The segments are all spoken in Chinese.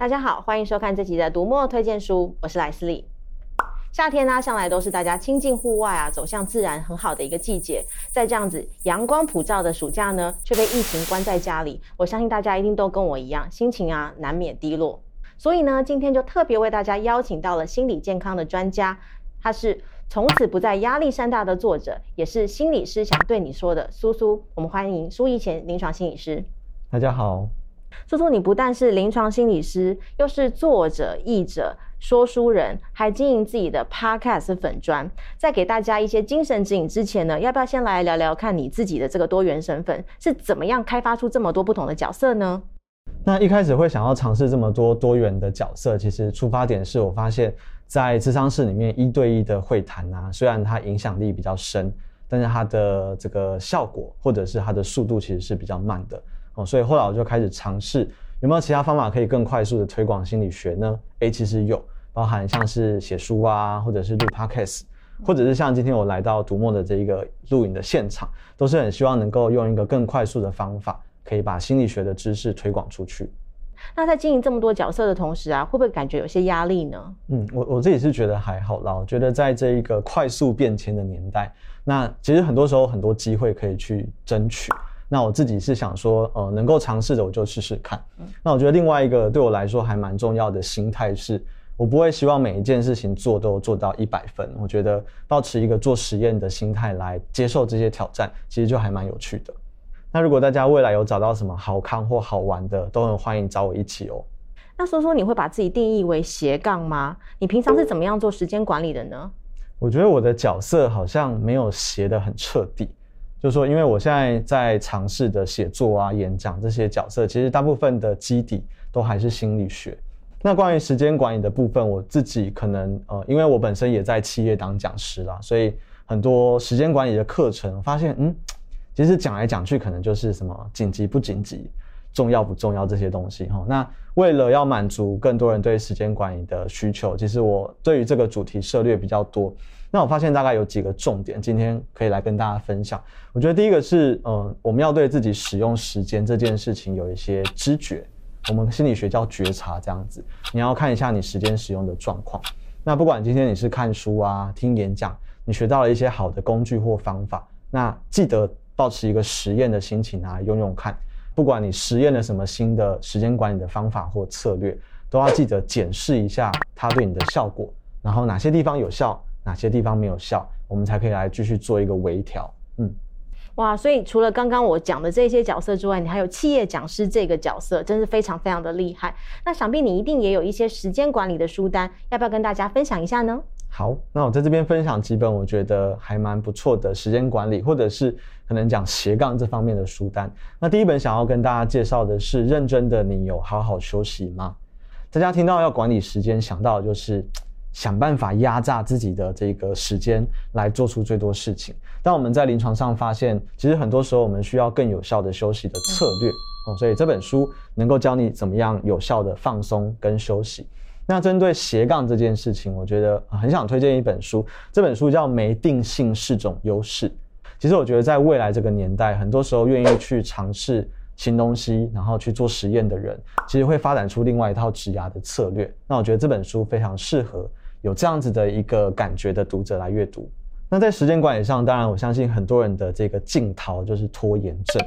大家好，欢迎收看这集的读墨推荐书，我是莱斯利。夏天呢、向来都是大家亲近户外啊，走向自然很好的一个季节。在这样子阳光普照的暑假呢，却被疫情关在家里，我相信大家一定都跟我一样，心情啊难免低落。所以呢，今天就特别为大家邀请到了心理健康的专家，他是从此不再压力山大的作者，也是心理师想对你说的苏苏。我们欢迎苏奕虔临床心理师。大家好。苏苏，你不但是临床心理师，又是作者、译者、说书人，还经营自己的 Podcast 粉砖。在给大家一些精神指引之前呢，要不要先来聊聊看你自己的这个多元身份是怎么样开发出这么多不同的角色呢？那一开始会想要尝试这么多多元的角色，其实出发点是我发现，在咨商室里面一对一的会谈啊，虽然它影响力比较深，但是它的这个效果或者是它的速度其实是比较慢的。哦，所以后来我就开始尝试有没有其他方法可以更快速的推广心理学呢？诶，其实有，包含像是写书啊，或者是录 Podcast，或者是像今天我来到读墨的这一个录影的现场，都是很希望能够用一个更快速的方法，可以把心理学的知识推广出去。那在经营这么多角色的同时啊，会不会感觉有些压力呢？嗯，我我自己是觉得还好啦。我觉得在这一个快速变迁的年代，那其实很多时候很多机会可以去争取。那我自己是想说，呃，能够尝试的我就试试看。那我觉得另外一个对我来说还蛮重要的心态是，我不会希望每一件事情做都做到一百分。我觉得保持一个做实验的心态来接受这些挑战，其实就还蛮有趣的。那如果大家未来有找到什么好看或好玩的，都很欢迎找我一起哦。那说说你会把自己定义为斜杠吗？你平常是怎么样做时间管理的呢？我觉得我的角色好像没有斜的很彻底。就是说，因为我现在在尝试的写作啊、演讲这些角色，其实大部分的基底都还是心理学。那关于时间管理的部分，我自己可能呃，因为我本身也在企业当讲师啦，所以很多时间管理的课程，发现嗯，其实讲来讲去，可能就是什么紧急不紧急、重要不重要这些东西哈。那为了要满足更多人对时间管理的需求，其实我对于这个主题涉猎比较多。那我发现大概有几个重点，今天可以来跟大家分享。我觉得第一个是，嗯，我们要对自己使用时间这件事情有一些知觉，我们心理学叫觉察，这样子。你要看一下你时间使用的状况。那不管今天你是看书啊、听演讲，你学到了一些好的工具或方法，那记得保持一个实验的心情啊，用用看。不管你实验了什么新的时间管理的方法或策略，都要记得检视一下它对你的效果，然后哪些地方有效。哪些地方没有效，我们才可以来继续做一个微调。嗯，哇，所以除了刚刚我讲的这些角色之外，你还有企业讲师这个角色，真是非常非常的厉害。那想必你一定也有一些时间管理的书单，要不要跟大家分享一下呢？好，那我在这边分享几本我觉得还蛮不错的时间管理，或者是可能讲斜杠这方面的书单。那第一本想要跟大家介绍的是《认真的你有好好休息吗》？大家听到要管理时间，想到的就是。想办法压榨自己的这个时间来做出最多事情，但我们在临床上发现，其实很多时候我们需要更有效的休息的策略哦，所以这本书能够教你怎么样有效的放松跟休息。那针对斜杠这件事情，我觉得很想推荐一本书，这本书叫《没定性是种优势》。其实我觉得在未来这个年代，很多时候愿意去尝试新东西，然后去做实验的人，其实会发展出另外一套职涯的策略。那我觉得这本书非常适合。有这样子的一个感觉的读者来阅读。那在时间管理上，当然我相信很多人的这个镜头就是拖延症。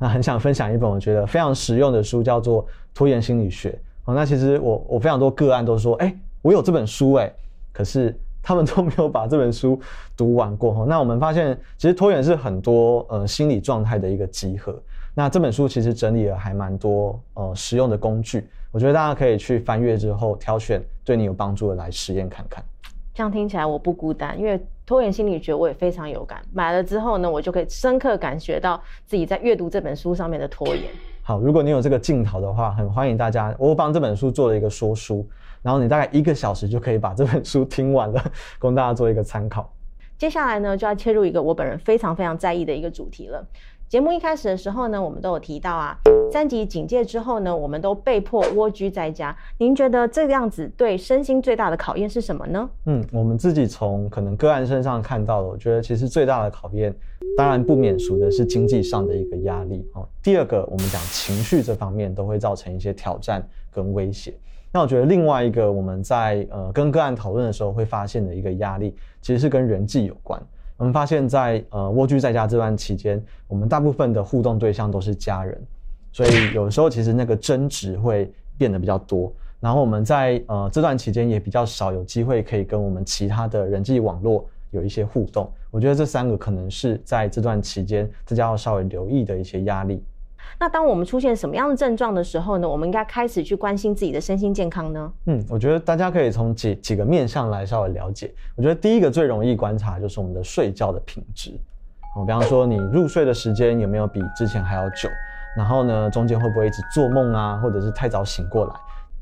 那很想分享一本我觉得非常实用的书，叫做《拖延心理学》。那其实我我非常多个案都说，哎，我有这本书哎，可是 他们都没有把这本书读完过。那我们发现，其实拖延是很多呃心理状态的一个集合。那这本书其实整理了还蛮多呃实用的工具。我觉得大家可以去翻阅之后挑选对你有帮助的来实验看看。这样听起来我不孤单，因为拖延心理学我也非常有感。买了之后呢，我就可以深刻感觉到自己在阅读这本书上面的拖延。好，如果你有这个镜头的话，很欢迎大家。我帮这本书做了一个说书，然后你大概一个小时就可以把这本书听完了，供大家做一个参考。接下来呢，就要切入一个我本人非常非常在意的一个主题了。节目一开始的时候呢，我们都有提到啊，三级警戒之后呢，我们都被迫蜗居在家。您觉得这个样子对身心最大的考验是什么呢？嗯，我们自己从可能个案身上看到的，我觉得其实最大的考验，当然不免俗的是经济上的一个压力哦。第二个，我们讲情绪这方面都会造成一些挑战跟威胁。那我觉得另外一个我们在呃跟个案讨论的时候会发现的一个压力，其实是跟人际有关。我们发现在，呃蜗居在家这段期间，我们大部分的互动对象都是家人，所以有时候其实那个争执会变得比较多。然后我们在呃这段期间也比较少有机会可以跟我们其他的人际网络有一些互动。我觉得这三个可能是在这段期间大家要稍微留意的一些压力。那当我们出现什么样的症状的时候呢？我们应该开始去关心自己的身心健康呢？嗯，我觉得大家可以从几几个面向来稍微了解。我觉得第一个最容易观察就是我们的睡觉的品质。哦，比方说你入睡的时间有没有比之前还要久？然后呢，中间会不会一直做梦啊，或者是太早醒过来？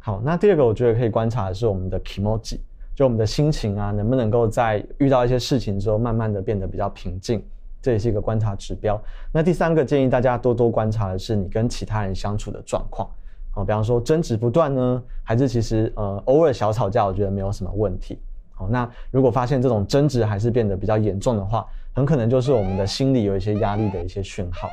好，那第二个我觉得可以观察的是我们的 kimoji，就我们的心情啊，能不能够在遇到一些事情之后，慢慢的变得比较平静。这也是一个观察指标。那第三个建议大家多多观察的是你跟其他人相处的状况。好，比方说争执不断呢，还是其实呃偶尔小吵架，我觉得没有什么问题。好，那如果发现这种争执还是变得比较严重的话，很可能就是我们的心理有一些压力的一些讯号。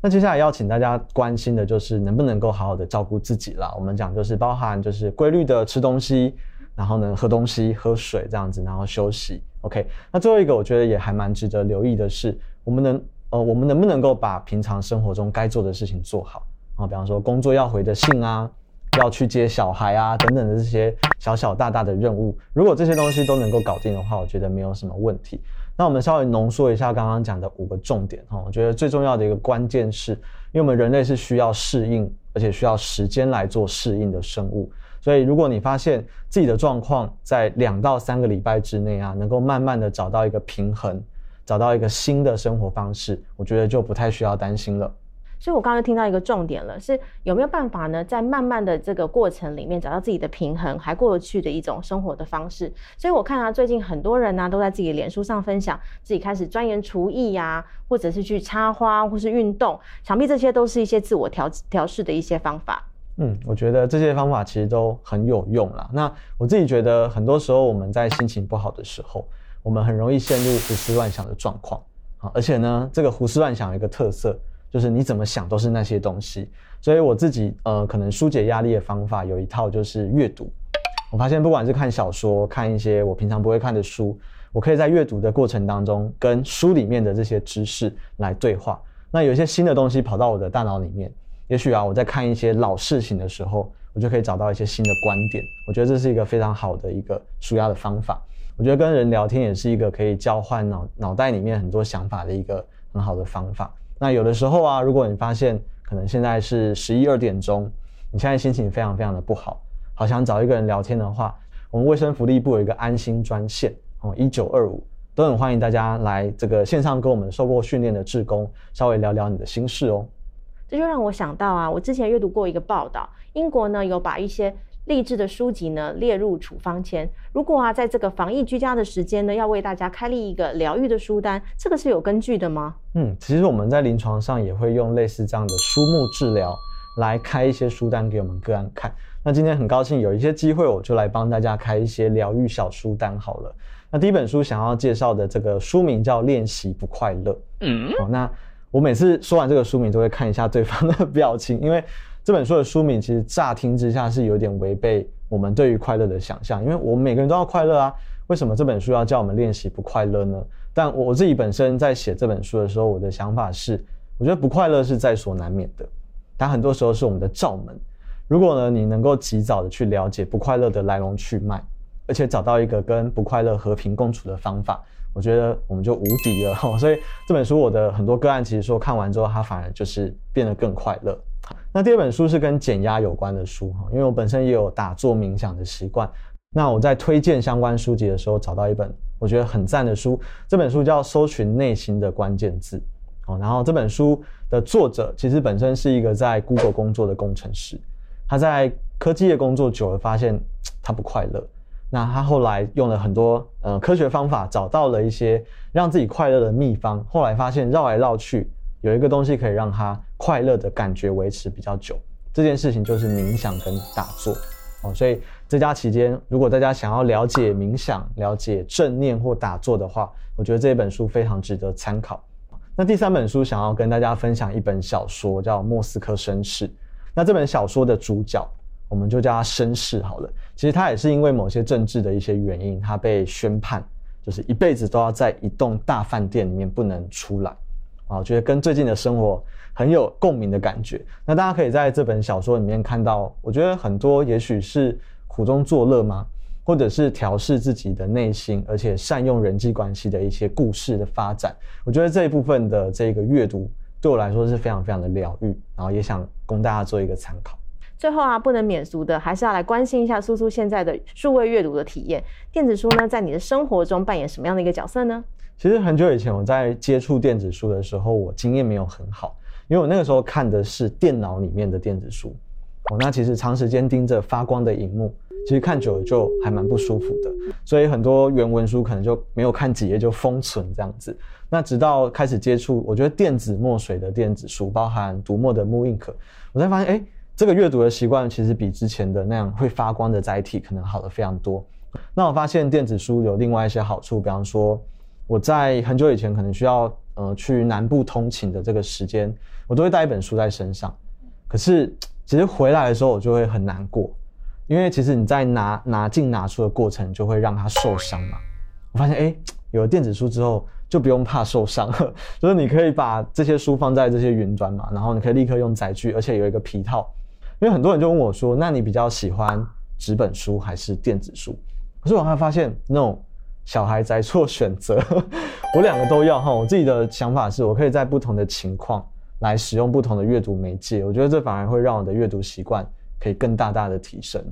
那接下来要请大家关心的就是能不能够好好的照顾自己啦。我们讲就是包含就是规律的吃东西。然后呢，喝东西、喝水这样子，然后休息。OK，那最后一个我觉得也还蛮值得留意的是，我们能呃，我们能不能够把平常生活中该做的事情做好啊？比方说工作要回的信啊，要去接小孩啊等等的这些小小大大的任务，如果这些东西都能够搞定的话，我觉得没有什么问题。那我们稍微浓缩一下刚刚讲的五个重点哈，我觉得最重要的一个关键是，因为我们人类是需要适应，而且需要时间来做适应的生物。所以，如果你发现自己的状况在两到三个礼拜之内啊，能够慢慢的找到一个平衡，找到一个新的生活方式，我觉得就不太需要担心了。所以我刚刚听到一个重点了，是有没有办法呢，在慢慢的这个过程里面找到自己的平衡，还过得去的一种生活的方式。所以我看啊，最近很多人呢、都在自己的脸书上分享自己开始钻研厨艺呀，或者是去插花，或是运动，想必这些都是一些自我调调试的一些方法。嗯，我觉得这些方法其实都很有用啦。那我自己觉得，很多时候我们在心情不好的时候，我们很容易陷入胡思乱想的状况啊。而且呢，这个胡思乱想有一个特色，就是你怎么想都是那些东西。所以我自己呃，可能纾解压力的方法有一套，就是阅读。我发现不管是看小说，看一些我平常不会看的书，我可以在阅读的过程当中，跟书里面的这些知识来对话。那有一些新的东西跑到我的大脑里面。也许啊，我在看一些老事情的时候，我就可以找到一些新的观点。我觉得这是一个非常好的一个舒压的方法。我觉得跟人聊天也是一个可以交换脑脑袋里面很多想法的一个很好的方法。那有的时候啊，如果你发现可能现在是十一二点钟，你现在心情非常非常的不好，好想找一个人聊天的话，我们卫生福利部有一个安心专线哦，一九二五，都很欢迎大家来这个线上跟我们受过训练的志工稍微聊聊你的心事哦。这就让我想到啊，我之前阅读过一个报道，英国呢有把一些励志的书籍呢列入处方签。如果啊在这个防疫居家的时间呢，要为大家开立一个疗愈的书单，这个是有根据的吗？嗯，其实我们在临床上也会用类似这样的书目治疗来开一些书单给我们个案看。那今天很高兴有一些机会，我就来帮大家开一些疗愈小书单好了。那第一本书想要介绍的这个书名叫《练习不快乐》。嗯，好，那。我每次说完这个书名，都会看一下对方的表情，因为这本书的书名其实乍听之下是有点违背我们对于快乐的想象。因为我们每个人都要快乐啊，为什么这本书要叫我们练习不快乐呢？但我自己本身在写这本书的时候，我的想法是，我觉得不快乐是在所难免的，但很多时候是我们的罩门。如果呢，你能够及早的去了解不快乐的来龙去脉，而且找到一个跟不快乐和平共处的方法。我觉得我们就无敌了哈，所以这本书我的很多个案其实说看完之后，他反而就是变得更快乐。那第二本书是跟减压有关的书哈，因为我本身也有打坐冥想的习惯。那我在推荐相关书籍的时候，找到一本我觉得很赞的书，这本书叫《搜寻内心的关键字》哦。然后这本书的作者其实本身是一个在 Google 工作的工程师，他在科技业工作久了，发现他不快乐。那他后来用了很多呃科学方法，找到了一些让自己快乐的秘方。后来发现绕来绕去，有一个东西可以让他快乐的感觉维持比较久。这件事情就是冥想跟打坐哦。所以在家期间，如果大家想要了解冥想、了解正念或打坐的话，我觉得这本书非常值得参考。那第三本书想要跟大家分享一本小说，叫《莫斯科绅士》。那这本小说的主角，我们就叫他绅士好了。其实他也是因为某些政治的一些原因，他被宣判，就是一辈子都要在一栋大饭店里面不能出来。啊，我觉得跟最近的生活很有共鸣的感觉。那大家可以在这本小说里面看到，我觉得很多也许是苦中作乐吗？或者是调试自己的内心，而且善用人际关系的一些故事的发展，我觉得这一部分的这个阅读对我来说是非常非常的疗愈，然后也想供大家做一个参考。最后啊，不能免俗的，还是要来关心一下苏苏现在的数位阅读的体验。电子书呢，在你的生活中扮演什么样的一个角色呢？其实很久以前我在接触电子书的时候，我经验没有很好，因为我那个时候看的是电脑里面的电子书。哦，那其实长时间盯着发光的荧幕。其实看久了就还蛮不舒服的，所以很多原文书可能就没有看几页就封存这样子。那直到开始接触，我觉得电子墨水的电子书，包含读墨的 mooInk，我才发现，哎，这个阅读的习惯其实比之前的那样会发光的载体可能好了非常多。那我发现电子书有另外一些好处，比方说我在很久以前可能需要呃去南部通勤的这个时间，我都会带一本书在身上。可是其实回来的时候我就会很难过。因为其实你在拿拿进拿出的过程，就会让它受伤嘛。我发现，哎，有了电子书之后，就不用怕受伤了。就是你可以把这些书放在这些云端嘛，然后你可以立刻用载具，而且有一个皮套。因为很多人就问我说，那你比较喜欢纸本书还是电子书？可是我还发现那种小孩在做选择，我两个都要哈。我自己的想法是我可以在不同的情况来使用不同的阅读媒介，我觉得这反而会让我的阅读习惯。可以更大大的提升。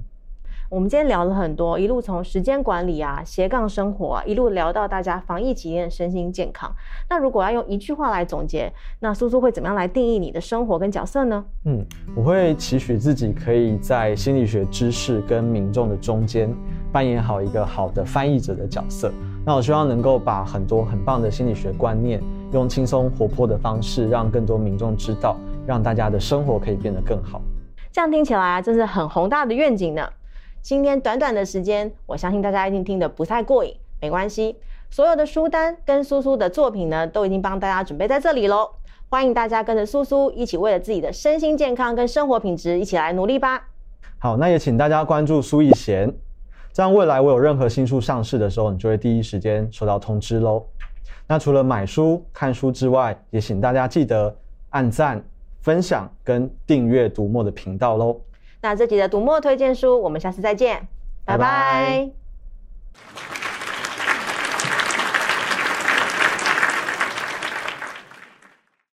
我们今天聊了很多，一路从时间管理啊、斜杠生活啊，一路聊到大家防疫期间身心健康。那如果要用一句话来总结，那苏苏会怎么样来定义你的生活跟角色呢？嗯，我会期许自己可以在心理学知识跟民众的中间扮演好一个好的翻译者的角色。那我希望能够把很多很棒的心理学观念，用轻松活泼的方式，让更多民众知道，让大家的生活可以变得更好。这样听起来啊，真是很宏大的愿景呢。今天短短的时间，我相信大家一定听得不太过瘾，没关系，所有的书单跟苏苏的作品呢，都已经帮大家准备在这里喽。欢迎大家跟着苏苏一起，为了自己的身心健康跟生活品质，一起来努力吧。好，那也请大家关注苏奕贤，这样未来我有任何新书上市的时候，你就会第一时间收到通知喽。那除了买书、看书之外，也请大家记得按赞。分享跟订阅读墨的频道喽。那这集的读墨推荐书，我们下次再见，拜拜。拜拜。